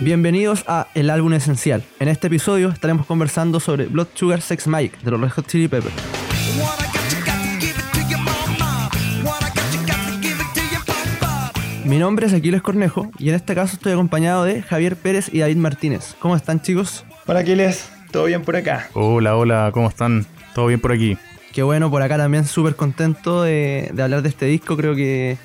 Bienvenidos a El Álbum Esencial. En este episodio estaremos conversando sobre Blood Sugar Sex Magic de los Red Hot Chili Peppers. Mi nombre es Aquiles Cornejo y en este caso estoy acompañado de Javier Pérez y David Martínez. ¿Cómo están chicos? Hola Aquiles, ¿todo bien por acá? Hola, hola, ¿cómo están? ¿Todo bien por aquí? Qué bueno, por acá también súper contento de, de hablar de este disco. Creo que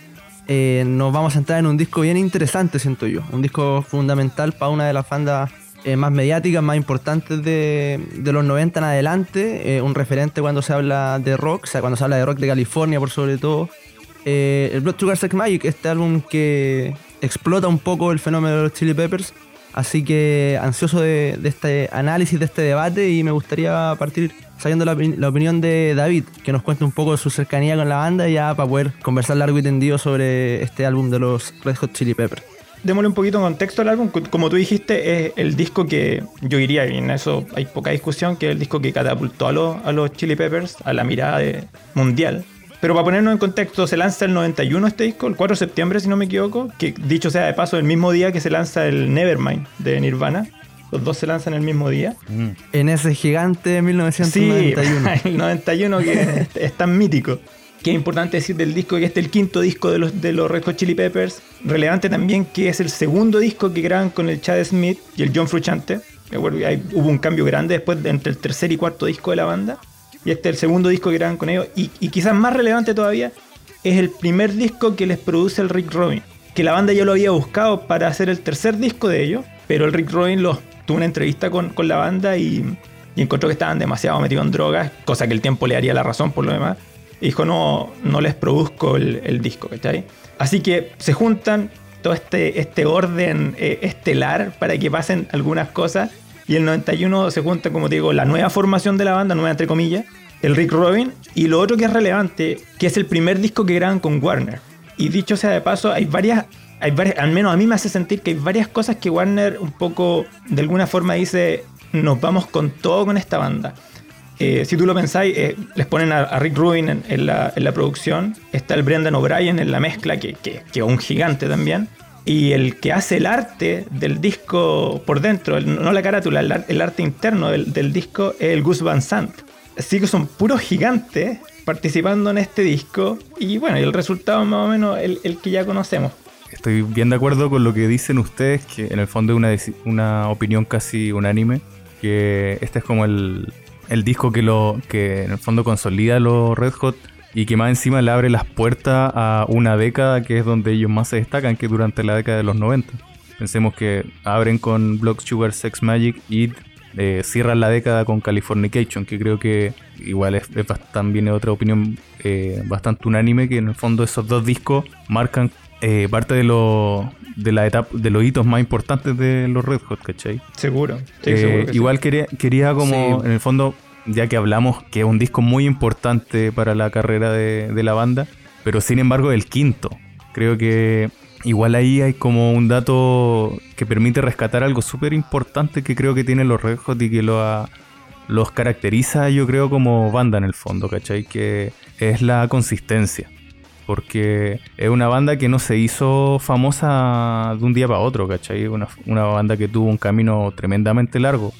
eh, nos vamos a entrar en un disco bien interesante, siento yo. Un disco fundamental para una de las bandas eh, más mediáticas, más importantes de, los 90 en adelante. Eh, un referente cuando se habla de rock, o sea, cuando se habla de rock de California por sobre todo. el Blood Sugar Sex Magic, este álbum que explota un poco el fenómeno de los Chili Peppers. Así que ansioso de, de este análisis, de este debate y me gustaría partir sabiendo la, la, opinión de David, que nos cuente un poco de su cercanía con la banda ya para poder conversar largo y tendido sobre este álbum de los Red Hot Chili Peppers. Démosle un poquito de contexto al álbum. Como tú dijiste, es el disco que yo diría, y en eso hay poca discusión, que es el disco que catapultó a los, a los Chili Peppers a la mirada de, mundial. Pero para ponernos en contexto, se lanza el 91 este disco, el 4 de septiembre, si no me equivoco, que dicho sea de paso, el mismo día que se lanza el Nevermind de Nirvana. Los dos se lanzan el mismo día. Mm. En ese gigante 1991. Sí, el 91 que es tan mítico. Que es importante decir del disco que este es el quinto disco de los, de los Red Hot Chili Peppers. Relevante también que es el segundo disco que graban con el Chad Smith y el John Frusciante. Hubo un cambio grande después de, entre el tercer y cuarto disco de la banda. Y este es el segundo disco que graban con ellos. Y, y quizás más relevante todavía, es el primer disco que les produce el Rick Rubin. Que la banda ya lo había buscado para hacer el tercer disco de ellos, pero el Rick Rubin los tuvo una entrevista con, con la banda y, y, encontró que estaban demasiado metidos en drogas, cosa que el tiempo le haría la razón por lo demás. Y dijo, no, no les produzco el, el disco, ¿cachai? Así que se juntan todo este, este orden eh, estelar para que pasen algunas cosas. Y el 91 se junta, como te digo, la nueva formación de la banda, nueva entre comillas, el Rick Robin. Y lo otro que es relevante, que es el primer disco que graban con Warner. Y dicho sea de paso, hay varias al menos a mí me hace sentir que hay varias cosas que Warner un poco, de alguna forma dice, nos vamos con todo con esta banda. Eh, si tú lo pensáis, eh, les ponen a, Rick Rubin en, la, producción, está el Brendan O'Brien en la mezcla, que, que, que es un gigante también, y el que hace el arte del disco por dentro, no la carátula, el, arte interno del, disco, es el Gus Van Sant. Así que son puros gigantes participando en este disco, y bueno, y el resultado más o menos el que ya conocemos estoy bien de acuerdo con lo que dicen ustedes, que en el fondo es una, una opinión casi unánime, que este es como el, el, disco que, lo, que en el fondo consolida los Red Hot y que más encima le abre las puertas a una década que es donde ellos más se destacan, que durante la década de los 90. Pensemos que abren con Block Sugar Sex Magic y eh, cierran la década con Californication, que creo que igual es, es también otra opinión eh, bastante unánime, que en el fondo esos dos discos marcan eh, parte de, lo, de la etapa de los hitos más importantes de los Red Hot, ¿cachai? Seguro. Sí, eh, seguro igual sí. quería, quería como, sí. en el fondo, ya que hablamos que es un disco muy importante para la carrera de, de, la banda, pero sin embargo el quinto. Creo que igual ahí hay como un dato que permite rescatar algo súper importante que creo que tienen los Red Hot y que lo ha, los caracteriza yo creo como banda en el fondo, ¿cachai? Que es la consistencia porque es una banda que no se hizo famosa de un día para otro, ¿cachai? Una, una banda que tuvo un camino tremendamente largo.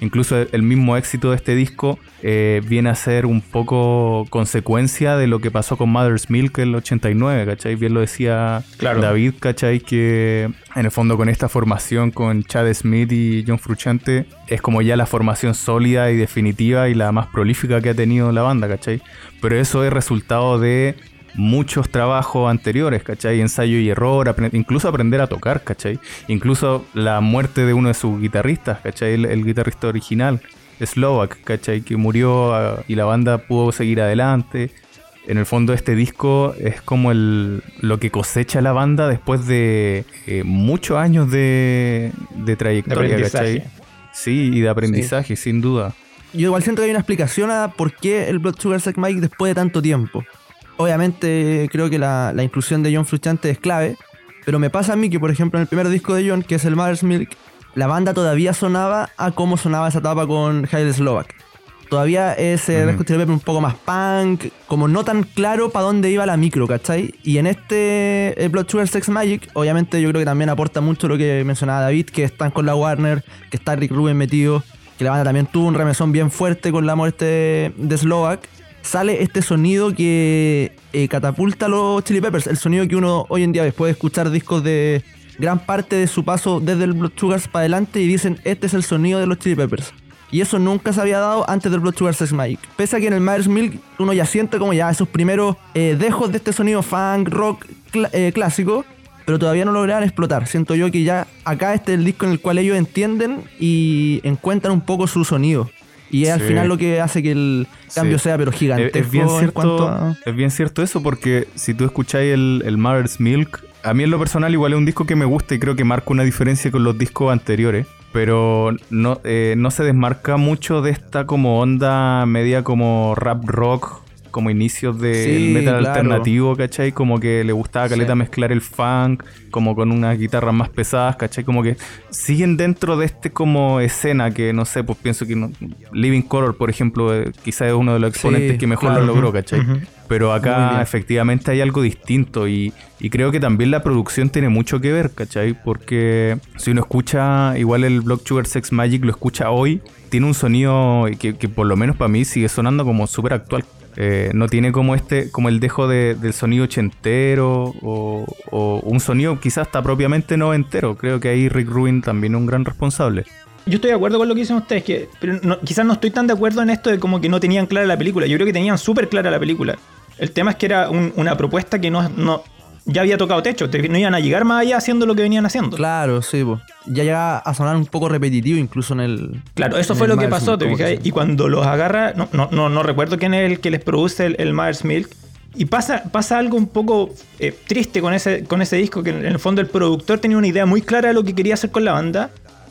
Incluso el mismo éxito de este disco eh, viene a ser un poco consecuencia de lo que pasó con Mother's Milk en el 89, ¿cachai? Bien lo decía claro. David, ¿cachai? Que en el fondo con esta formación con Chad Smith y John Frusciante es como ya la formación sólida y definitiva y la más prolífica que ha tenido la banda, ¿cachai? Pero eso es resultado de muchos trabajos anteriores, ¿cachai? Ensayo y error, aprend incluso aprender a tocar, ¿cachai? Incluso la muerte de uno de sus guitarristas, ¿cachai? El, el guitarrista original, Slovak, ¿cachai? Que murió uh, y la banda pudo seguir adelante. En el fondo este disco es como el, lo que cosecha la banda después de eh, muchos años de, de trayectoria, de ¿cachai? Sí, y de aprendizaje, sí. sin duda. Yo igual siento que hay una explicación a por qué el Blood Sugar Sex Mike después de tanto tiempo obviamente creo que la, la, inclusión de John Frusciante es clave, pero me pasa a mí que, por ejemplo, en el primer disco de John, que es el Mother's Milk, la banda todavía sonaba a cómo sonaba esa etapa con Haile Slovak. todavía Peppers un poco más punk, como no tan claro para dónde iba la micro, ¿cachai? Y en este eh, Blood Sugar Sex Magic, obviamente yo creo que también aporta mucho lo que mencionaba David, que están con la Warner, que está Rick Rubin metido, que la banda también tuvo un remesón bien fuerte con la muerte de Slovak. Sale este sonido que eh, catapulta a los Chili Peppers, el sonido que uno hoy en día después de escuchar discos de gran parte de su paso desde el Blood Sugars para adelante y dicen, este es el sonido de los Chili Peppers. Y eso nunca se había dado antes del Blood Sugar Sex. Pese a que en el Mother's Milk uno ya siente como ya esos primeros eh, dejos de este sonido funk, rock eh, clásico, pero todavía no lograron explotar. Siento yo que ya acá este es el disco en el cual ellos entienden y encuentran un poco su sonido. Y es al final lo que hace que el cambio sea, pero gigante. Es, bien cierto, es bien cierto eso, porque si tú escucháis el, el Mother's Milk, a mí en lo personal igual es un disco que me gusta y creo que marca una diferencia con los discos anteriores pero no, eh, no se desmarca mucho de esta como onda media como rap rock como inicios del metal alternativo, ¿cachai? Como que le gustaba Caleta mezclar el funk, como con unas guitarras más pesadas, ¿cachai? Como que siguen dentro de este como escena que, no sé, pues pienso que Living Color, por ejemplo, eh, quizás es uno de los exponentes que mejor lo logró, ¿cachai? Pero acá efectivamente hay algo distinto y, creo que también la producción tiene mucho que ver, ¿cachai? Porque si uno escucha igual el Block Sugar Sex Magic, lo escucha hoy, tiene un sonido que, que por lo menos para mí sigue sonando como súper actual, eh, no tiene como este, como el dejo del sonido ochentero o, o, un sonido quizás hasta propiamente no entero. Creo que ahí Rick Rubin también es un gran responsable. Yo estoy de acuerdo con lo que dicen ustedes, que, pero quizás no estoy tan de acuerdo en esto de como que no tenían clara la película. Yo creo que tenían súper clara la película. El tema es que era una propuesta que no, no, ya había tocado techo, no iban a llegar más allá haciendo lo que venían haciendo. Claro, sí, pues. ya llegaba a sonar un poco repetitivo incluso en el... Claro, eso fue lo que pasó, te fijas, y cuando los agarra, no, no, no, no, recuerdo quién es el que les produce el, el Myers Milk, y pasa, pasa algo un poco eh, triste con ese, con ese disco, que en el fondo el productor tenía una idea muy clara de lo que quería hacer con la banda,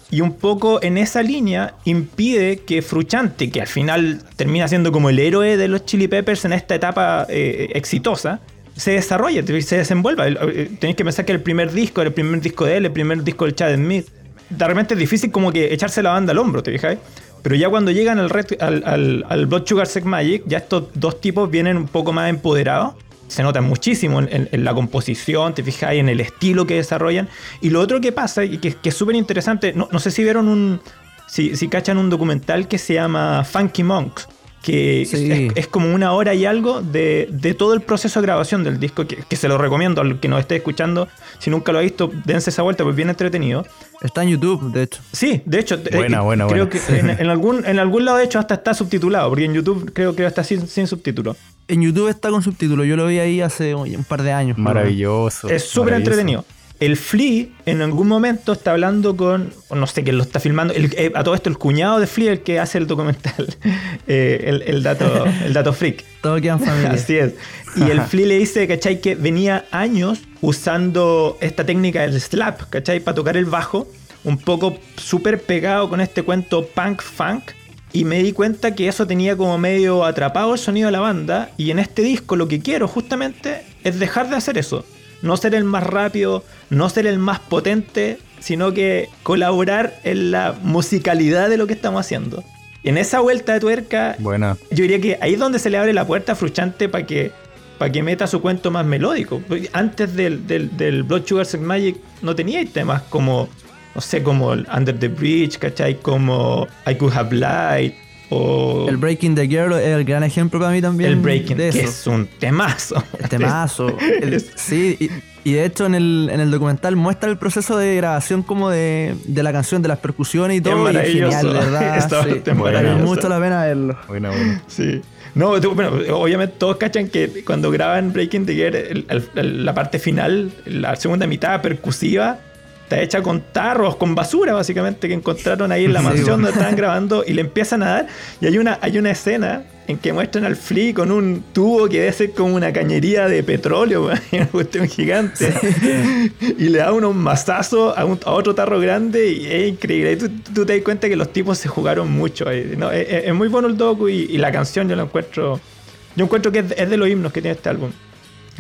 y un poco en esa línea impide que Fruchante, que al final termina siendo como el héroe de los Chili Peppers en esta etapa eh, exitosa, se desarrolla, se desenvuelva. Eh, tenéis que pensar que el primer disco era el primer disco de él, el primer disco del Chad Smith. De repente es difícil como que echarse la banda al hombro, ¿te fijáis? Pero ya cuando llegan al, al, al, Blood Sugar Sex Magic, ya estos dos tipos vienen un poco más empoderados. Se nota muchísimo en, la composición, te fijáis, en el estilo que desarrollan. Y lo otro que pasa, y que, es súper interesante, no, no, sé si vieron un. Si, si cachan un documental que se llama Funky Monks que es, como una hora y algo de, todo el proceso de grabación del disco, que, se lo recomiendo al que nos esté escuchando. Si nunca lo ha visto, dense esa vuelta, pues bien entretenido. Está en YouTube, de hecho. Sí, de hecho. Eh, buena, buena, creo que en, algún, en algún lado, de hecho, hasta está subtitulado, porque en YouTube creo que está sin, sin subtítulo. En YouTube está con subtítulo, yo lo vi ahí hace un par de años. Maravilloso. Es súper entretenido. El Flea en algún momento está hablando con, no sé quién lo está filmando, eh, a todo esto el cuñado de Flea, el que hace el documental, eh, el, dato, el dato freak. Todo queda en familia. Así es. Y el Flea le dice, ¿cachai? Que venía años usando esta técnica del slap, ¿cachai? Para tocar el bajo, un poco súper pegado con este cuento punk funk. Y me di cuenta que eso tenía como medio atrapado el sonido de la banda. Y en este disco lo que quiero justamente es dejar de hacer eso no ser el más rápido, no ser el más potente, sino que colaborar en la musicalidad de lo que estamos haciendo. En esa vuelta de tuerca, yo diría que ahí es donde se le abre la puerta a Fruchante para que, para que meta su cuento más melódico. Antes del, del, Blood Sugar Sex Magic no tenía temas como, no sé, como Under the Bridge, ¿cachai? Como I Could Have Light el Breaking the Girl es el gran ejemplo para mí también. El Breaking, que es un temazo. temazo. sí, y, de hecho en el, en el documental muestra el proceso de grabación como de, de la canción, de las percusiones y todo. Es y genial, ¿verdad? sí, vale mucho la pena verlo. Bueno, bueno. Sí. No, bueno, obviamente todos cachan que cuando graban Breaking the Girl, la parte final, la segunda mitad percusiva, está hecha con tarros, con basura básicamente que encontraron ahí en la mansión donde estaban grabando y le empiezan a dar. Y hay una, hay una escena en que muestran al Flea con un tubo que debe ser como una cañería de petróleo, una cuestión gigante. y le da unos mazazos a, otro tarro grande y es increíble. Y tú, te das cuenta que los tipos se jugaron mucho. es, muy bueno el docu y, la canción yo la encuentro. Yo encuentro que es, de los himnos que tiene este álbum.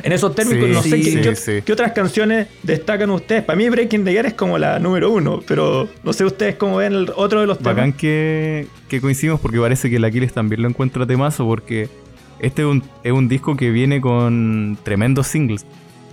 En esos términos, no sé qué, otras canciones destacan ustedes. Para mí Breaking the Gear es como la número uno, pero no sé ustedes cómo ven el otro de los temas. Bacán que, que coincidimos porque parece que el Aquiles también lo encuentra temazo porque este es un, es un disco que viene con tremendos singles.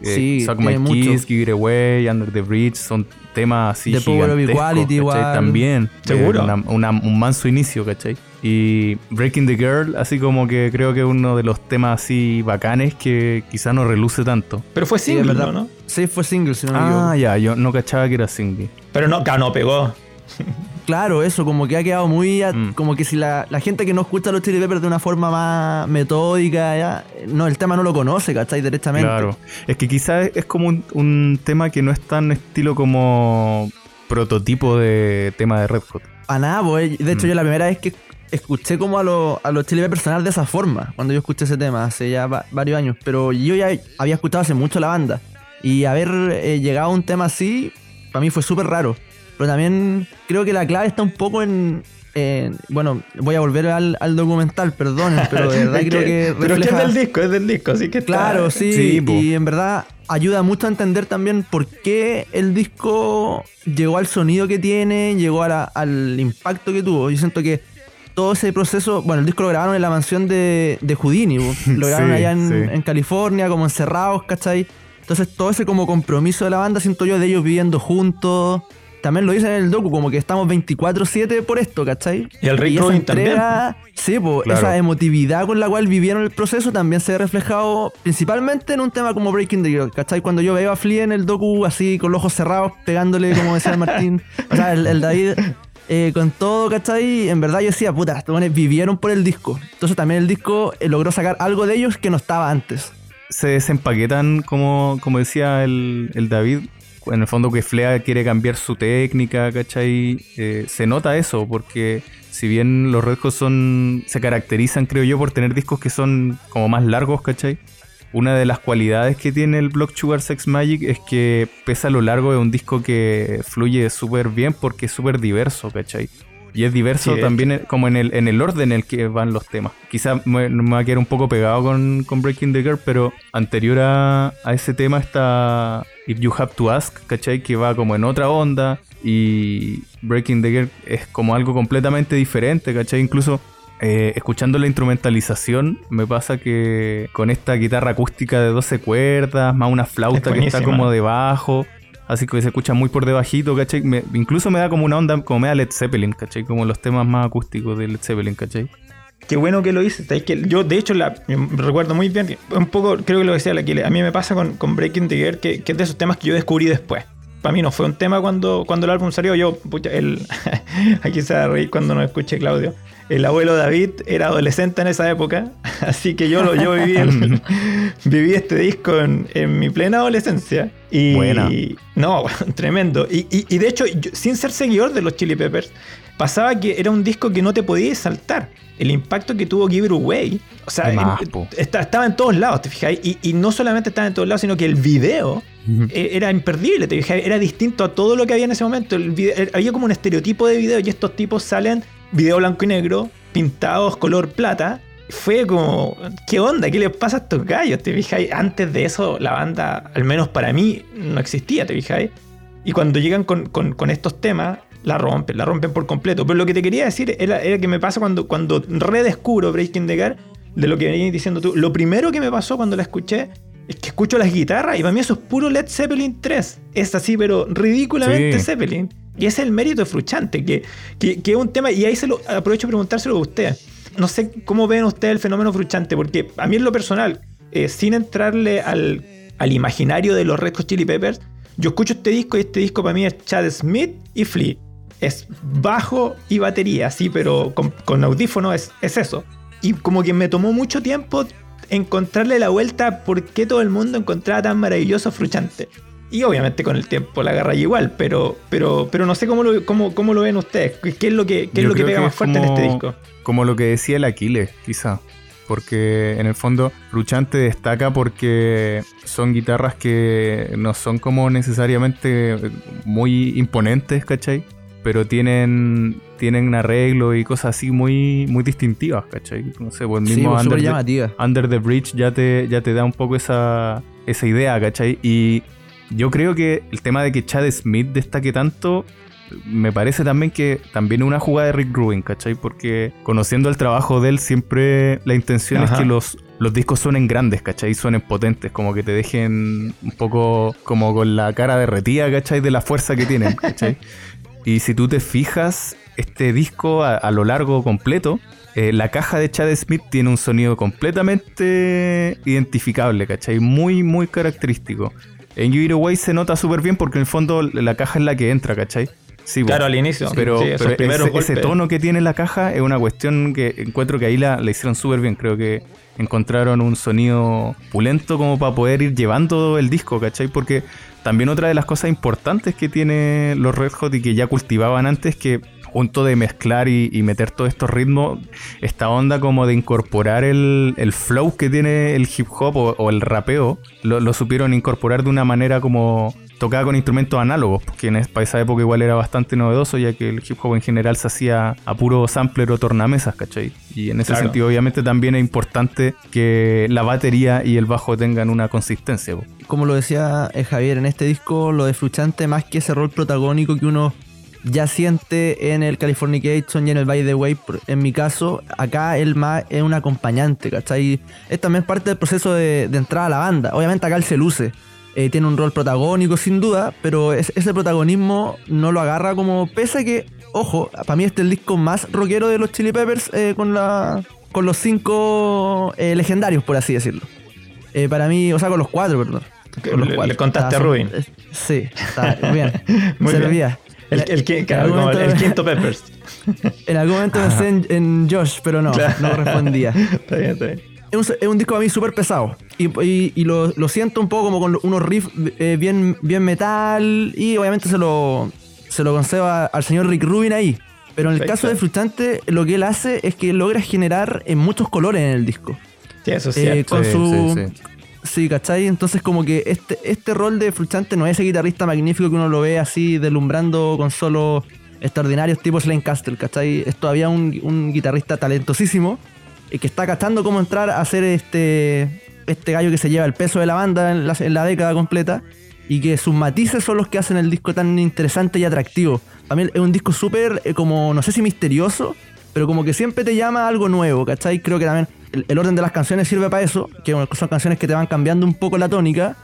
Eh, sí, Suck My Kiss, Give It Away, Under the Bridge, son temas así. The Power of Equality, También. Seguro. un manso inicio, ¿cachai? Y Breaking the Girl, así como que creo que es uno de los temas así bacanes que quizá no reluce tanto. Pero fue single, ¿verdad? ¿no? Sí, fue single, si no Ah, ya, yo no cachaba que era single. Pero no, no pegó. Claro, eso, como que ha quedado muy. Mm. Como que si la, gente que no escucha los Chili Peppers de una forma más metódica, ya, no, el tema no lo conoce, ¿cachai? Directamente. Claro. Es que quizás es como un, tema que no es tan estilo como prototipo de tema de Red Hot. A nada, pues. De hecho, mm. yo la primera vez que escuché como a, a los Chili Peppers sonar de esa forma, cuando yo escuché ese tema, hace ya varios años. Pero yo ya había escuchado hace mucho la banda. Y haber eh, llegado a un tema así, para mí fue súper raro. Pero también creo que la clave está un poco en. bueno, voy a volver al, documental, perdón, pero de verdad creo que. Pero es del disco, es del disco, así que. Claro, sí. y en verdad ayuda mucho a entender también por qué el disco llegó al sonido que tiene, llegó al impacto que tuvo. Yo siento que todo ese proceso, bueno, el disco lo grabaron en la mansión de, de Houdini, lo grabaron allá en, en, California, como encerrados, ¿cachai? Entonces todo ese como compromiso de la banda, siento yo, de ellos viviendo juntos, también lo dicen en el docu, como que estamos 24-7 por esto, ¿cachai? Y el Rick también. Sí, pues esa emotividad con la cual vivieron el proceso también se ha reflejado principalmente en un tema como Breaking the Girl, ¿cachai? Cuando yo veo a Flea en el docu así con los ojos cerrados, pegándole, como decía Martín, o sea, el, David. Eh, con todo, ¿cachai? En verdad yo decía, puta, estos vivieron por el disco. Entonces también el disco eh, logró sacar algo de ellos que no estaba antes. Se desempaquetan, como, como decía el, el David, en el fondo que Flea quiere cambiar su técnica, ¿cachai? Eh, se nota eso, porque si bien los Red son, se caracterizan, creo yo, por tener discos que son como más largos, ¿cachai? Una de las cualidades que tiene el Block Sugar Sex Magic es que pese a lo largo de un disco que fluye súper bien porque es súper diverso, ¿cachai? Y es diverso también como en el, en el orden en el que van los temas. Quizá me, me va a quedar un poco pegado con, Breaking the Girl, pero anterior a, ese tema está If You Have to Ask, ¿cachai? Que va como en otra onda. Y Breaking the Girl es como algo completamente diferente, ¿cachai? Incluso eh, escuchando la instrumentalización, me pasa que con esta guitarra acústica de 12 cuerdas, más una flauta que está como debajo, Así que se escucha muy por debajito, ¿cachai? incluso me da como una onda como me da Led Zeppelin, ¿cachai? Como los temas más acústicos de Led Zeppelin, ¿cachai? Qué bueno que lo hice. Que yo, de hecho, la, recuerdo muy bien, un poco, creo que lo decía la A mí me pasa con, Breaking the Gear, que, que, es de esos temas que yo descubrí después. Para mí no fue un tema cuando, cuando el álbum salió. Yo, pucha, el, aquí se va a reír cuando no escuché Claudio el abuelo David era adolescente en esa época, así que yo, yo viví, viví este disco en, mi plena adolescencia. Y, Buena. No, tremendo. Y, de hecho, sin ser seguidor de los Chili Peppers, pasaba que era un disco que no te podías saltar. El impacto que tuvo Give It Away, o sea, estaba en todos lados, te fijáis. Y, no solamente estaba en todos lados, sino que el video e, era imperdible, te fijáis. Era distinto a todo lo que había en ese momento. había como un estereotipo de video y estos tipos salen video blanco y negro, pintados color plata. Fue como, ¿qué onda? ¿Qué les pasa a estos gallos? ¿Te fijáis? Antes de eso, la banda, al menos para mí, no existía, ¿te fijáis? Y cuando llegan con, estos temas, la rompen, la rompen por completo. Pero lo que te quería decir era, que me pasa cuando, cuando redescubro Breaking the Gear, de lo que venías diciendo tú. Lo primero que me pasó cuando la escuché es que escucho las guitarras y para mí eso es puro Led Zeppelin 3. Es así, pero ridículamente Zeppelin. Y ese es el mérito de Fruchante, que, que, es un tema, y ahí se lo aprovecho preguntárselo a usted. No sé cómo ven ustedes el fenómeno Fruchante, porque a mí en lo personal, eh, sin entrarle al, al, imaginario de los Red Hot Chili Peppers, yo escucho este disco y este disco para mí es Chad Smith y Flea. Es bajo y batería, sí, pero con, con audífono es, es eso. Y como que me tomó mucho tiempo encontrarle la vuelta por qué todo el mundo encontraba tan maravilloso Fruchante. Y obviamente con el tiempo la agarra igual, pero, pero, pero no sé cómo lo, cómo, cómo lo ven ustedes. ¿Qué es lo que, qué es lo que pega más fuerte en este disco? Como lo que decía el Aquiles, quizá. Porque en el fondo Luchante destaca porque son guitarras que no son como necesariamente muy imponentes, ¿cachai? pero tienen tienen arreglo y cosas así muy muy distintivas, ¿cachai? No sé, pues el mismo Sí, Under, súper the, llamativa. Under the Bridge ya te, ya te da un poco esa, esa idea, ¿cachai? Y yo creo que el tema de que Chad Smith destaque tanto, me parece también que también es una jugada de Rick Rubin, ¿cachai? Porque conociendo el trabajo de él, siempre la intención Ajá. es que los, los discos suenen grandes, ¿cachai? Suenen potentes, como que te dejen un poco como con la cara derretida, ¿cachai? De la fuerza que tienen, ¿cachai? Y si tú te fijas, este disco a, a lo largo completo, eh, la caja de Chad Smith tiene un sonido completamente identificable, ¿cachai? Muy, muy característico. En It Away se nota súper bien porque en el fondo la caja es la que entra, ¿cachai? Sí. Claro, al inicio. Pero, Sí, pero ese, tono que tiene la caja es una cuestión que encuentro que ahí la, la hicieron súper bien. Creo que encontraron un sonido pulento como para poder ir llevando el disco, ¿cachai? Porque también otra de las cosas importantes que tiene los Red Hot y que ya cultivaban antes, que junto de mezclar y, y meter todos estos ritmos, esta onda como de incorporar el, el flow que tiene el hip hop o, o el rapeo, lo, lo supieron incorporar de una manera como tocada con instrumentos análogos, porque en para esa época igual era bastante novedoso, ya que el hip hop en general se hacía a puro sampler o tornamesas, ¿cachai? Y en ese Claro. sentido, obviamente, también es importante que la batería y el bajo tengan una consistencia. po. como lo decía eh, Javier, en este disco lo de Fruchante, más que ese rol protagónico que uno ya siente en el Californication y en el By the Way, en mi caso, acá él más es un acompañante, ¿cachai? Es también parte del proceso de, de entrada a la banda. Obviamente acá él se luce. eh, tiene un rol protagónico sin duda, pero es- ese protagonismo no lo agarra como pese a que, ojo, para mí este es el disco más rockero de los Chili Peppers eh, con, la, con los cinco eh, legendarios, por así decirlo. Para mí, o sea, con los cuatro, perdón. Que Con los le- cuatro. le contaste a Rubin. son- Sí, está bien. Muy bien. El, En quinto Peppers. En algún momento pensé en, en Josh, pero no, Claro. no respondía. está bien, está bien. Es un, es un disco a mí súper pesado. Y, y- y lo, lo siento un poco como con unos riffs eh, bien, bien metal. Y obviamente se lo, se lo concedo a- al señor Rick Rubin ahí. Pero en el Perfecto. caso de Frustrante, lo que él hace es que logra generar eh, muchos colores en el disco. Sí, eso es Eh, cierto. con Sí, su. sí, sí. Sí, ¿cachai? Entonces como que este, este rol de Frustrante no es ese guitarrista magnífico que uno lo ve así deslumbrando con solos extraordinarios tipo Slane Castle, ¿cachai? Es todavía un, un guitarrista talentosísimo y que está cachando cómo entrar a ser este, este gallo que se lleva el peso de la banda en la, en la década completa y que sus matices son los que hacen el disco tan interesante y atractivo. También es un disco súper eh, como, no sé si misterioso, pero como que siempre te llama a algo nuevo, ¿cachai? Creo que también el, el orden de las canciones sirve para eso, que son canciones que te van cambiando un poco la tónica.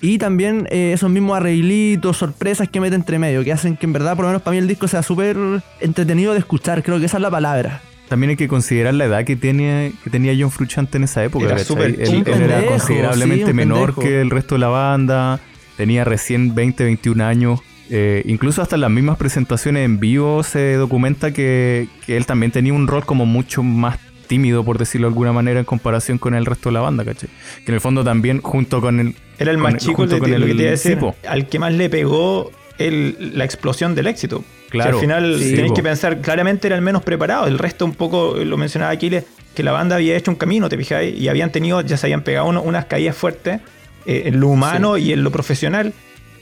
Y también eh, esos mismos arreglitos, sorpresas que mete entre medio, que hacen que en verdad, por lo menos para mí, el disco sea súper entretenido de escuchar. Creo que esa es la palabra. También hay que considerar la edad que, tiene, que tenía John Frusciante en esa época. Era súper él, era pendejo, considerablemente sí, menor pendejo. que el resto de la banda. Tenía recién 20, 21 años. Eh, incluso hasta en las mismas presentaciones en vivo se documenta que, que él también tenía un rol como mucho más tímido, por decirlo de alguna manera, en comparación con el resto de la banda, ¿cachai? Que en el fondo también, junto con el... Era el más chico, con lo que el- te iba a decir, sí, po. al que más le pegó el- la explosión del éxito. Claro. Al final Sí, tenéis que pensar, claramente era el menos preparado. El resto, un poco, lo mencionaba Aquiles, que la banda había hecho un camino, ¿te fijáis? Y habían tenido, ya se habían pegado uno- unas caídas fuertes eh, en lo humano y en lo profesional.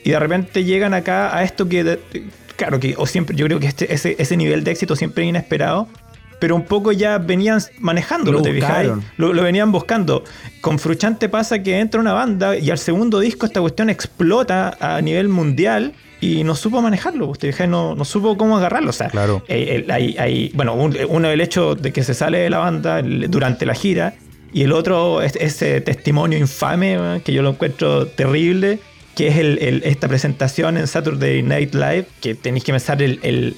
Y de repente llegan acá a esto que, claro, que o siempre, yo creo que este, ese, ese nivel de éxito siempre es inesperado. Pero un poco ya venían manejándolo, Lo ¿te fijáis? Lo, lo venían buscando. Con Fruchante pasa que entra una banda y al segundo disco esta cuestión explota a nivel mundial y no supo manejarlo. Fija, no, no supo cómo agarrarlo. O sea, Claro. eh, hay- hay- bueno, un- uno el hecho de que se sale de la banda durante la gira y el otro es ese testimonio infame que yo lo encuentro terrible. Que es esta presentación en Saturday Night Live, que tenéis que pensar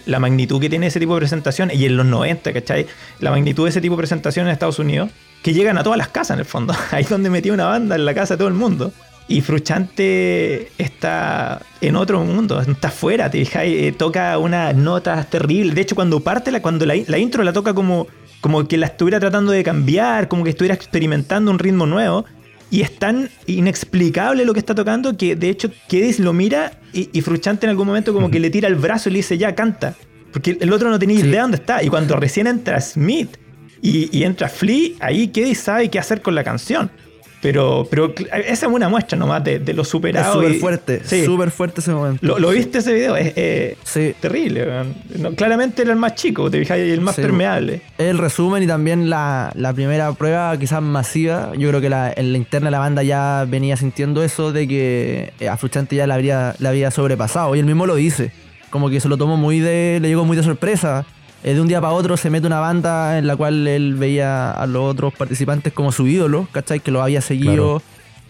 la magnitud que tiene ese tipo de presentación, y en los 90, ¿cachai? La magnitud de ese tipo de presentación en Estados Unidos, que llegan a todas las casas en el fondo. Ahí es donde metió una banda en la casa de todo el mundo. Y Fruchante está en otro mundo, está afuera, te fijas, eh, toca unas notas terribles. De hecho, cuando parte, la, cuando la, la intro la toca como, como que la estuviera tratando de cambiar, como que estuviera experimentando un ritmo nuevo. Y es tan inexplicable lo que está tocando que de hecho Kedis lo mira y, y Fruchante en algún momento como que le tira el brazo y le dice ya canta. Porque el otro no tenía Sí. idea dónde está. Y cuando recién entra Smith y, y entra Flea, ahí Kedis sabe qué hacer con la canción. Pero, pero esa es una muestra nomás de, de lo superado. Es súper fuerte, sí. súper fuerte ese momento. ¿Lo, viste ese video? Es terrible. claramente era el más chico, te fijas, el más permeable. El resumen y también la, primera prueba quizás masiva. Yo creo que la, en la interna de la banda ya venía sintiendo eso de que eh, a Fruchante ya la había, la había sobrepasado. Y él mismo lo dice. Como que se lo tomó muy de. le llegó muy de sorpresa eh, de un día para otro se mete una banda en la cual él veía a los otros participantes como su ídolo, ¿cachai? Que lo había seguido.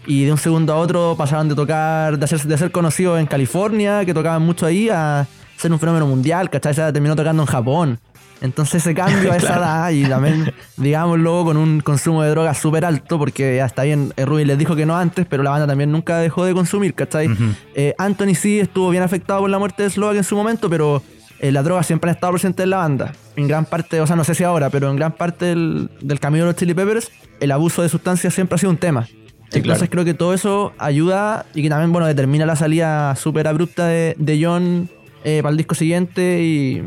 Y de un segundo a otro pasaron de tocar, de, de ser conocidos en California, que tocaban mucho ahí, a ser un fenómeno mundial, ¿cachai? Se terminó tocando en Japón. Entonces ese cambio a esa edad y también, digámoslo, con un consumo de drogas súper alto, porque ya está bien, eh, Ruby les dijo que no antes, pero la banda también nunca dejó de consumir, ¿cachai? Eh, Anthony sí estuvo bien afectado por la muerte de Slovak en su momento, pero eh, las drogas siempre han estado presentes en la banda. En gran parte, o sea, no sé si ahora, pero en gran parte del, camino de los Chili Peppers, el abuso de sustancias siempre ha sido un tema. Entonces creo que todo eso ayuda y que también, bueno, determina la salida súper abrupta de, John eh, para el disco siguiente y,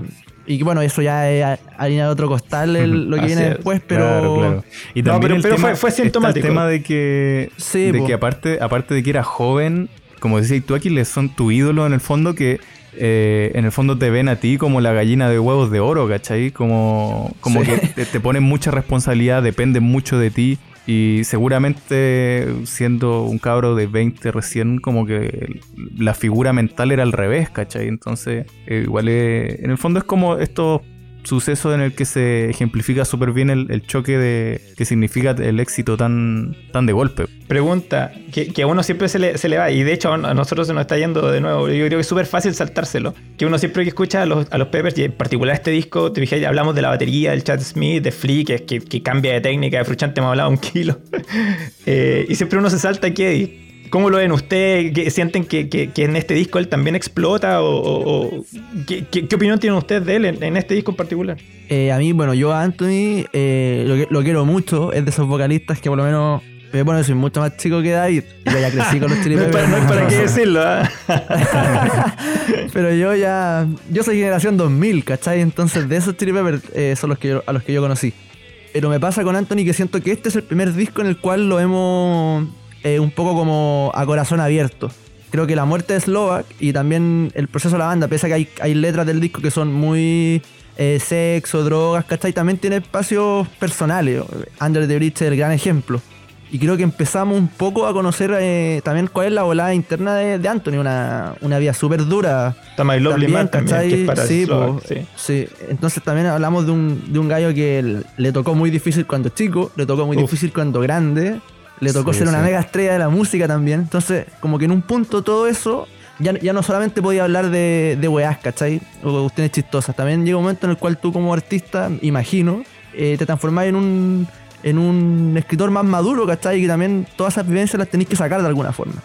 y bueno, eso ya es harina de otro costal lo que viene después, pero... Claro, claro. Y también pero, fue, fue sintomático. el tema de que, de que aparte, aparte de que era joven, como decías tú, aquí son tu ídolo en el fondo que eh, en el fondo te ven a ti como la gallina de huevos de oro, ¿cachai? Como, como que te, ponen mucha responsabilidad, dependen mucho de ti. Y seguramente siendo un cabro de 20 recién, como que la figura mental era al revés, ¿cachai? Entonces, eh, igual en el fondo es como estos suceso en el que se ejemplifica súper bien el, choque de que significa el éxito tan, tan de golpe. Pregunta, que, a uno siempre se le, se le, va, y de hecho a nosotros se nos está yendo de nuevo, yo creo que es súper fácil saltárselo, que uno siempre que escucha a los, a los Peppers, y en particular este disco, te fijas, hablamos de la batería, del Chad Smith, de Flea, que, que, cambia de técnica, de Fruchante hemos hablado un kilo, eh, y siempre uno se salta aquí ¿Cómo lo ven ustedes? ¿Sienten que, en este disco él también explota? ¿O, ¿qué, opinión tienen ustedes de él en, este disco en particular? Eh, a mí, bueno, yo a Anthony eh, lo, quiero mucho. Es de esos vocalistas que por lo menos... Eh, bueno, soy mucho más chico que David. Yo ya crecí con los Chili Peppers. no, es para, qué decirlo, ¿ah? Pero yo ya... Yo soy generación 2000, ¿cachai? Entonces de esos Chili Peppers son los que a los que yo conocí. Pero me pasa con Anthony que siento que este es el primer disco en el cual lo hemos eh, un poco como a corazón abierto. Creo que la muerte de Slovak y también el proceso de la banda, pese a que hay, hay letras del disco que son muy eh, sexo, drogas, ¿cachai? También tiene espacios personales. Under the Bridge es el gran ejemplo. Y creo que empezamos un poco a conocer eh, también cuál es la volada interna de, Anthony, una, una vida súper dura. Está My Lovely Man también, para sí, sí. Entonces también hablamos de un, de un gallo que le tocó muy difícil cuando chico, le tocó muy difícil cuando grande, le tocó ser una mega estrella de la música también. Entonces, como que en un punto todo eso, ya, ya no solamente podía hablar de, de weás, ¿cachai? O cuestiones chistosas. También llega un momento en el cual tú como artista, imagino, eh, te transformás en un, en un escritor más maduro, ¿cachai? Y que también todas esas vivencias las tenéis que sacar de alguna forma.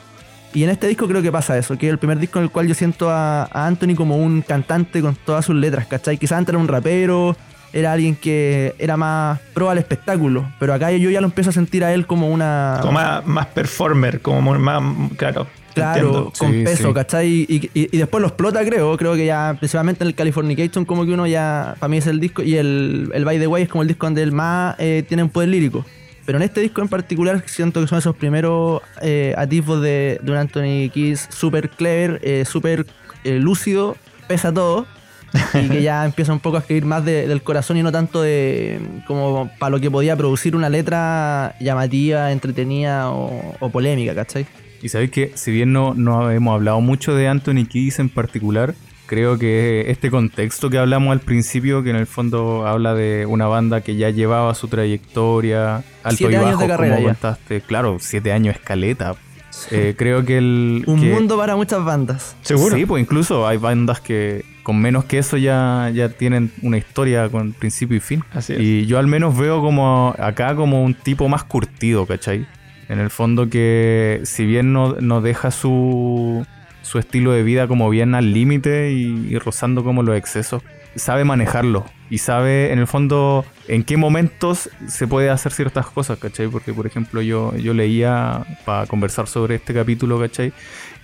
Y en este disco creo que pasa eso, que es el primer disco en el cual yo siento a, a Anthony como un cantante con todas sus letras, ¿cachai? Quizás antes era un rapero, era alguien que era más pro al espectáculo, pero acá yo ya lo empiezo a sentir a él como una... Como más, performer, como más, claro. Claro, con peso, ¿cachai? Y, después lo explota, creo. Creo que ya, principalmente en el Californication, como que uno ya, para mí es el disco, y el, el By the Way es como el disco donde el más eh, tiene un poder lírico. Pero en este disco en particular siento que son esos primeros eh, atisbos de, de un Anthony Kiss súper clever, eh, súper eh, lúcido, pesa todo y que ya empieza un poco a escribir más del corazón y no tanto de como para lo que podía producir una letra llamativa, entretenida o, polémica, ¿cachai? Y sabéis que si bien no, no hemos hablado mucho de Anthony Kiss en particular, creo que este contexto que hablamos al principio, que en el fondo habla de una banda que ya llevaba su trayectoria alto y bajo, como contaste, claro, siete años escaleta. Eh, creo que el... Un mundo para muchas bandas. ¿Seguro? Sí, pues incluso hay bandas que con menos que eso ya, ya tienen una historia con principio y fin. Así Y yo al menos veo como acá como un tipo más curtido, ¿cachai? En el fondo que si bien no, no deja su, su estilo de vida como bien al límite y, rozando como los excesos, sabe manejarlo y sabe en el fondo en qué momentos se puede hacer ciertas cosas, ¿cachai? Porque por ejemplo yo, yo leía para conversar sobre este capítulo, ¿cachai?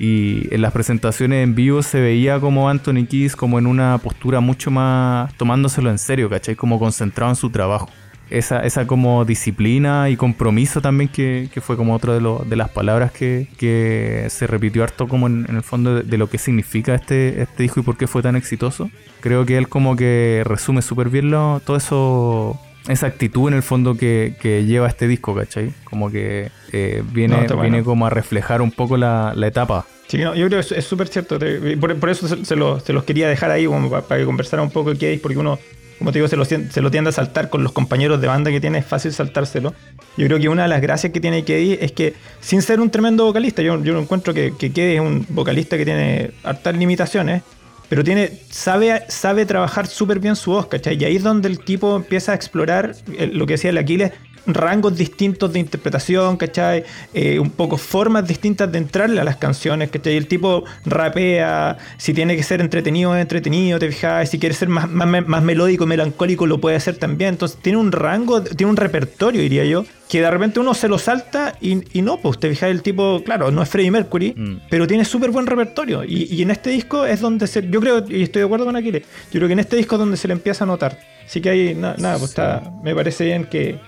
Y en las presentaciones en vivo se veía como Anthony Kiss como en una postura mucho más tomándoselo en serio, ¿cachai? Como concentrado en su trabajo. esa, esa como disciplina y compromiso también que, fue como otra de, de las palabras que, que, se repitió harto como en, el fondo de, lo que significa este, este disco y por qué fue tan exitoso. Creo que él como que resume súper bien lo, todo eso esa actitud en el fondo que, lleva este disco, ¿cachai? Como que eh, viene, viene como a reflejar un poco la, etapa. Sí, yo creo que es súper cierto. Por, eso se, los quería dejar ahí como para, que conversara un poco qué es, porque uno, como te digo, se lo, se lo tiende a saltar con los compañeros de banda que tiene, es fácil saltárselo. Yo creo que una de las gracias que tiene Keddy es que, sin ser un tremendo vocalista, yo, yo encuentro que, que Keddy es un vocalista que tiene hartas limitaciones, pero tiene, sabe, sabe trabajar súper bien su voz, ¿cachai? Y ahí es donde el tipo empieza a explorar eh, lo que decía el Aquiles, rangos distintos de interpretación, ¿cachai? Eh, un poco formas distintas de entrarle a las canciones, ¿cachai? El tipo rapea, si tiene que ser entretenido, es entretenido, te fijas, si quiere ser más, más, melódico, melancólico, lo puede hacer también. Entonces tiene un rango, tiene un repertorio, diría yo, que de repente uno se lo salta y, y no, pues te fijas, el tipo, claro, no es Freddie Mercury, mm. pero tiene súper buen repertorio. Y, en este disco es donde se, yo creo, y estoy de acuerdo con Aquiles, yo creo que en este disco es donde se le empieza a notar. Así que ahí, nada, pues está, me parece bien que,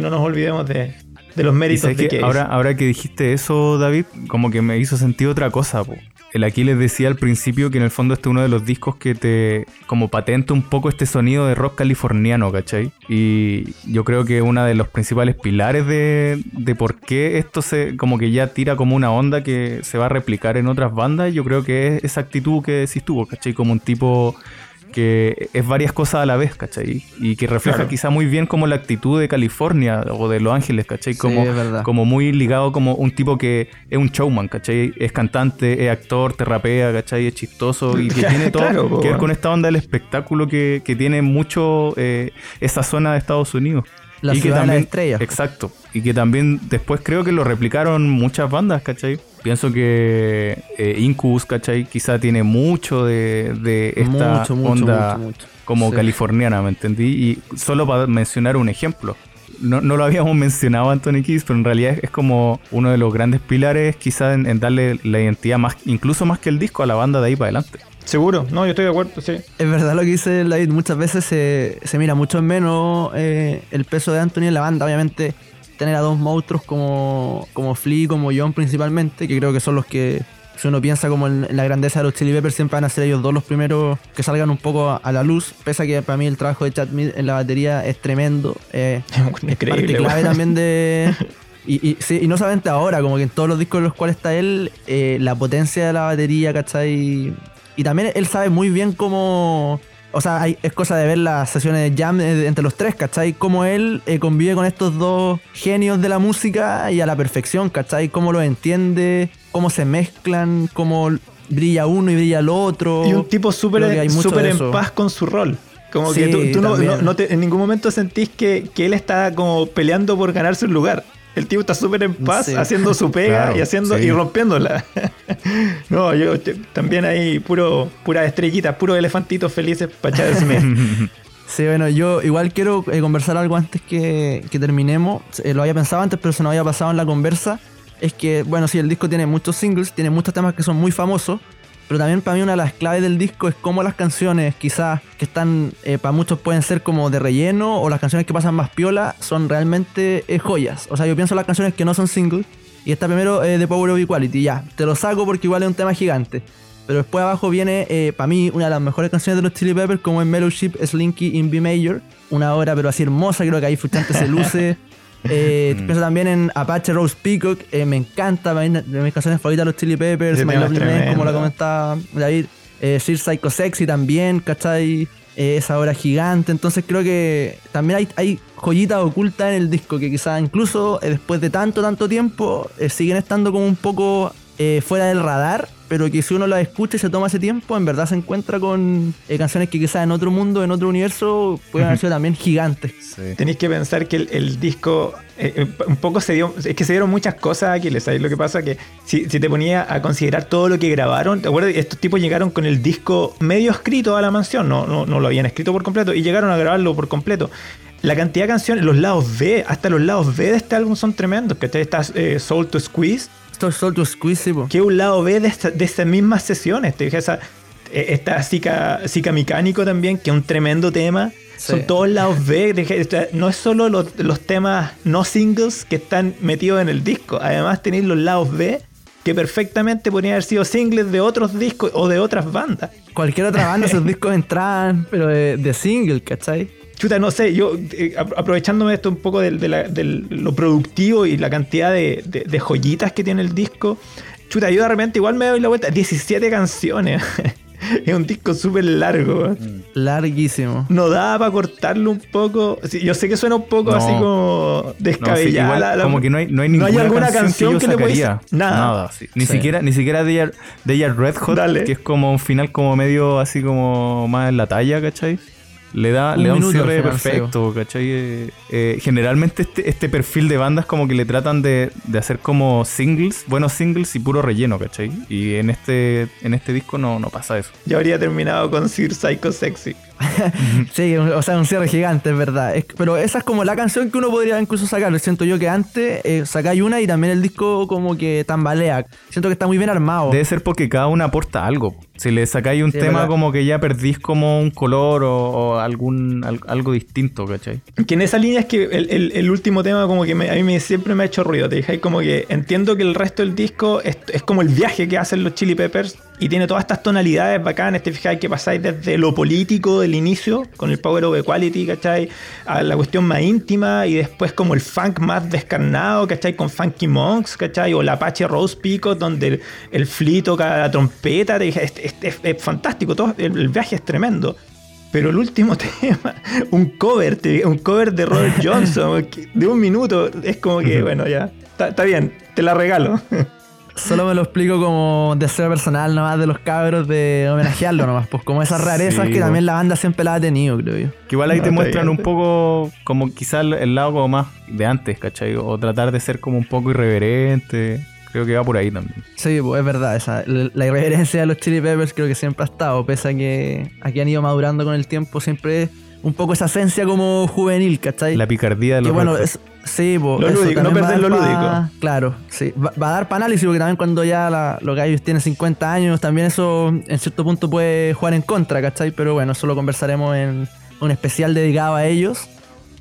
no nos olvidemos de, los méritos de que ahora, ahora que dijiste eso, David, como que me hizo sentido otra cosa. El aquí les decía al principio que en el fondo este es uno de los discos que te como patenta un poco este sonido de rock californiano, ¿cachai? Y yo creo que uno de los principales pilares de, de por qué esto se como que ya tira como una onda que se va a replicar en otras bandas, yo creo que es esa actitud que decís tú, ¿cachai? Como un tipo que es varias cosas a la vez, ¿cachai? Y que refleja quizá muy bien como la actitud de California o de Los Ángeles, ¿cachai? Como, como muy ligado como un tipo que es un showman, ¿cachai? Es cantante, es actor, te rapea, ¿cachai? Es chistoso y que tiene todo que ver con esta onda del espectáculo que, tiene mucho eh, esa zona de Estados Unidos. La y que también, estrella. Exacto. Y que también después creo que lo replicaron muchas bandas, ¿cachai? Pienso que eh, Incubus, ¿cachai? Quizá tiene mucho de, de esta onda como californiana, ¿me entendí? Y solo para mencionar un ejemplo. No, no, lo habíamos mencionado Anthony Kiss, pero en realidad es, como uno de los grandes pilares quizá en, darle la identidad más, incluso más que el disco a la banda de ahí para adelante. Seguro, no, yo estoy de acuerdo, sí. Es verdad lo que dice David, muchas veces se, se mira mucho en menos eh, el peso de Anthony en la banda, obviamente tener a dos monstruos como, como Flea, como John principalmente, que creo que son los que, si uno piensa como en, la grandeza de los Chili Peppers, siempre van a ser ellos dos los primeros que salgan un poco a, la luz, pese a que para mí el trabajo de Chad Smith en la batería es tremendo. Eh, es parte clave también de... Y, y, no solamente ahora, como que en todos los discos en los cuales está él, eh, la potencia de la batería, ¿cachai? Y también él sabe muy bien cómo o sea, es cosa de ver las sesiones de jam entre los tres, ¿cachai? Cómo él eh, convive con estos dos genios de la música y a la perfección, ¿cachai? Cómo los entiende, cómo se mezclan, cómo brilla uno y brilla el otro. Y un tipo súper en paz con su rol. Como que tú, no, en ningún momento sentís que, que él está como peleando por ganarse un lugar. El tipo está súper en paz haciendo su pega y haciendo y rompiéndola. no, yo también hay puro, pura estrellita, puro elefantitos felices para Smith. Sí, bueno, yo igual quiero eh, conversar algo antes que, terminemos. Eh, lo había pensado antes, pero se nos había pasado en la conversa. Es que, bueno, sí, el disco tiene muchos singles, tiene muchos temas que son muy famosos, pero también para mí una de las claves del disco es cómo las canciones, quizás que están, eh, para muchos pueden ser como de relleno, o las canciones que pasan más piola, son realmente eh, joyas. O sea, yo pienso en las canciones que no son singles, y está primero eh, de Power of Equality, ya, te lo saco porque igual es un tema gigante. Pero después abajo viene, para mí, una de las mejores canciones de los Chili Peppers, como en Ship Slinky in B Major. Una obra, pero así hermosa, creo que ahí Fuchante se luce. Eh, mm. Pienso también en Apache Rose Peacock, eh, me encanta, de mis canciones favoritas los Chili Peppers, My Lovely Man, como lo comentaba David, eh, Sir Psycho Sexy también, ¿cachai? Eh, esa obra gigante, entonces creo que también hay, hay joyitas ocultas en el disco que quizás incluso después de tanto, tanto tiempo siguen estando como un poco fuera del radar pero que si uno la escucha y se toma ese tiempo, en verdad se encuentra con eh, canciones que quizás en otro mundo, en otro universo, pueden haber sido también gigantes. Tenéis que pensar que el, disco eh, eh, un poco se dio, es que se dieron muchas cosas aquí, ¿sabes? Lo que pasa que si, te ponía a considerar todo lo que grabaron, ¿te acuerdas? Estos tipos llegaron con el disco medio escrito a la mansión, no, no, no lo habían escrito por completo y llegaron a grabarlo por completo la cantidad de canciones, los lados B, hasta los lados B de este álbum son tremendos. Que está Soul to Squeeze, Soul to Squeeze, Que un lado B de, estas mismas sesiones. Te dije esa, e, esta Zika, Mecánico también, que es un tremendo tema. Son todos lados B. No es solo los, los, temas no singles que están metidos en el disco. Además tenéis los lados B que perfectamente podrían haber sido singles de otros discos o de otras bandas. Cualquier otra banda, esos discos entran, pero de, de single, ¿cachai? Chuta, no sé, yo eh, aprovechándome esto un poco de, lo productivo y la cantidad de, de, joyitas que tiene el disco, chuta, yo de repente igual me doy la vuelta, 17 canciones. es un disco súper largo. Mm. Larguísimo. No da para cortarlo un poco. yo sé que suena un poco así como descabellada. como que no hay, no hay ninguna alguna canción, que, le sacaría. Nada. Nada Ni, siquiera, ni siquiera de ella, Red Hot, que es como un final como medio así como más en la talla, ¿cachai? Le da un, le da un cierre perfecto, ¿cachai? Eh, eh, generalmente este, este, perfil de bandas como que le tratan de, de, hacer como singles, buenos singles y puro relleno, ¿cachai? Y en este, en este disco no, no pasa eso. Yo habría terminado con Sir Psycho Sexy. sí, o sea, un cierre gigante, es verdad. pero esa es como la canción que uno podría incluso sacar. Siento yo que antes eh, sacáis una y también el disco como que tambalea. Siento que está muy bien armado. Debe ser porque cada una aporta algo. Si le sacáis un tema como que ya perdís como un color o, algún algo distinto, ¿cachai? Que en esa línea es que el, último tema como que a mí me, siempre me ha hecho ruido. Te dije, como que entiendo que el resto del disco es, es como el viaje que hacen los Chili Peppers y tiene todas estas tonalidades bacanas, te fijáis que pasáis desde lo político del inicio, con el Power of Equality, ¿cachai? A la cuestión más íntima y después como el funk más descarnado, ¿cachai? Con Funky Monks, ¿cachai? O la Apache Rose Pico, donde el, el flea toca la trompeta, te dije, es, fantástico, todo, el, viaje es tremendo. Pero el último tema, un cover, un cover de Robert Johnson, de un minuto, es como que, bueno, ya, está bien, te la regalo. Solo me lo explico como deseo personal nomás de los cabros de homenajearlo nomás, pues como esas rarezas que también la banda siempre la ha tenido, creo yo. Que igual ahí te muestran un poco como quizás el lado como más de antes, ¿cachai? O tratar de ser como un poco irreverente. Creo que va por ahí también. Sí, pues es verdad, esa, la irreverencia de los Chili Peppers creo que siempre ha estado, pese a que aquí han ido madurando con el tiempo, siempre un poco esa esencia como juvenil, ¿cachai? La picardía de los que, bueno, Sí, lo lúdico, no perder lo lúdico. Claro, sí. Va, a dar para análisis porque también cuando ya los gallos tienen 50 años, también eso en cierto punto puede jugar en contra, ¿cachai? Pero bueno, eso lo conversaremos en un especial dedicado a ellos.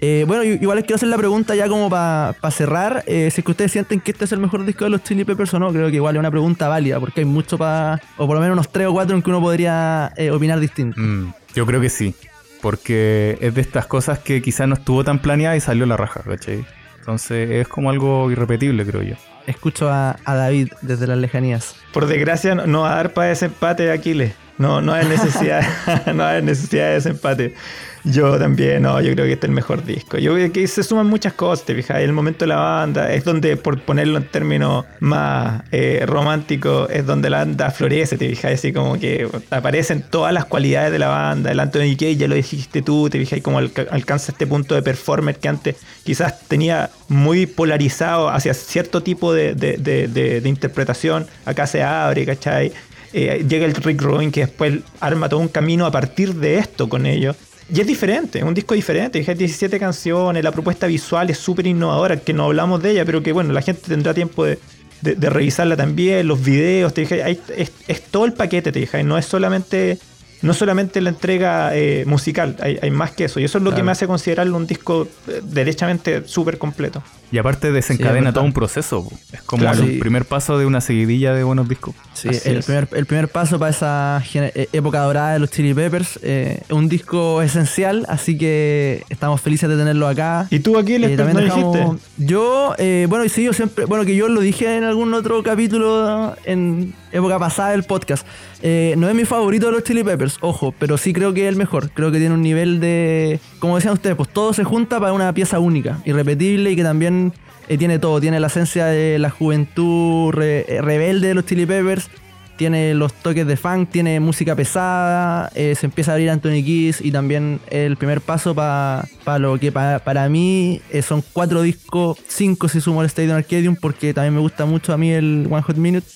Eh, bueno, igual les quiero hacer la pregunta ya como para cerrar. Eh, si es que ustedes sienten que este es el mejor disco de los Chili Peppers o no, creo que igual es una pregunta válida porque hay mucho para... O por lo menos unos 3 o 4 en que uno podría eh, opinar distinto. Mm, yo creo que sí. Porque es de estas cosas que quizás no estuvo tan planeada y salió la raja, ¿cachai? Entonces es como algo irrepetible, creo yo. Escucho a, David desde las lejanías. Por desgracia, no, va a dar para ese empate de Aquiles. No, no hay necesidad, no hay necesidad de ese empate. Yo también, no, yo creo que este es el mejor disco. Yo creo que se suman muchas cosas, te fijas. El momento de la banda es donde, por ponerlo en términos más eh, románticos, es donde la banda florece, te fijas. Así como que aparecen todas las cualidades de la banda. El Anthony Kay, ya lo dijiste tú, te fijas, como alcanza este punto de performer que antes quizás tenía muy polarizado hacia cierto tipo de, interpretación. Acá se abre, ¿cachai? Eh, llega el Rick Rubin que después arma todo un camino a partir de esto con ellos. Y es diferente, es un disco diferente, hay 17 canciones, la propuesta visual es súper innovadora, que no hablamos de ella, pero que bueno, la gente tendrá tiempo de, revisarla también, los videos, te dije, es, es, todo el paquete, te dije, no es solamente no solamente la entrega eh, musical, hay, más que eso. Y eso es lo que me hace considerarlo un disco eh, derechamente súper completo. Y aparte desencadena todo un proceso. Es como el primer paso de una seguidilla de buenos discos. Sí, el primer, el primer, paso para esa eh, época dorada de los Chili Peppers. Es un disco esencial, así que estamos felices de tenerlo acá. ¿Y tú aquí les también dijiste? Yo, bueno, sí, yo siempre, bueno, que yo lo dije en algún otro capítulo en época pasada del podcast. no es mi favorito de los Chili Peppers ojo, pero sí creo que es el mejor. Creo que tiene un nivel de. Como decían ustedes, pues todo se junta para una pieza única, irrepetible y que también eh, tiene todo. Tiene la esencia de la juventud eh, rebelde de los Chili Peppers, tiene los toques de funk, tiene música pesada, eh, se empieza a abrir Anthony Kiss y también el primer paso para lo que para mí son cuatro discos, cinco si sumo el Stadium Arcadium, porque también me gusta mucho a mí el One Hot Minute.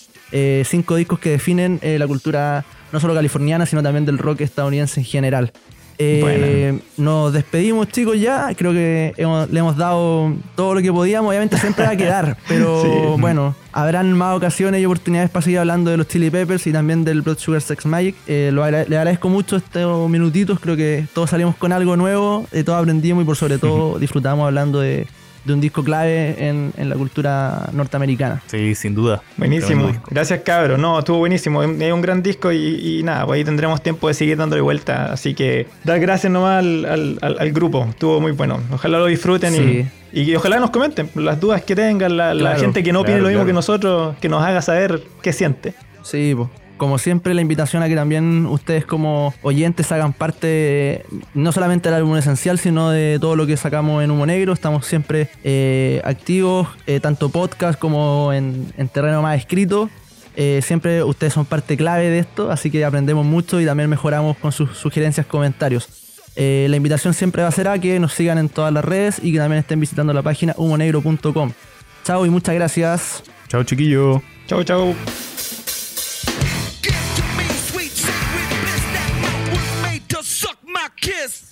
cinco discos que definen la cultura no solo californiana, sino también del rock estadounidense en general. Eh, nos despedimos, chicos, ya. Creo que le hemos dado todo lo que podíamos. Obviamente siempre va a quedar, pero bueno, habrán más ocasiones y oportunidades para seguir hablando de los Chili Peppers y también del Blood Sugar Sex Magic. Eh, le agradezco mucho estos minutitos. Creo que todos salimos con algo nuevo, de todo aprendimos y por sobre todo disfrutamos hablando de, de un disco clave en, la cultura norteamericana. Sí, sin duda. Buenísimo. Gracias, cabro. No, estuvo buenísimo. Es un gran disco y, nada, pues ahí tendremos tiempo de seguir dándole vuelta. Así que dar gracias nomás al, grupo. Estuvo muy bueno. Ojalá lo disfruten y, ojalá nos comenten las dudas que tengan, la, gente que no opine lo mismo que nosotros, que nos haga saber qué siente. Sí, pues como siempre, la invitación a que también ustedes como oyentes hagan parte no solamente del álbum esencial, sino de todo lo que sacamos en Humo Negro. Estamos siempre eh, activos, eh, tanto podcast como en, terreno más escrito. Eh, siempre ustedes son parte clave de esto, así que aprendemos mucho y también mejoramos con sus sugerencias, comentarios. la invitación siempre va a ser a que nos sigan en todas las redes y que también estén visitando la página humonegro.com. Chao y muchas gracias. Chao chiquillo. Chao, chao. kiss.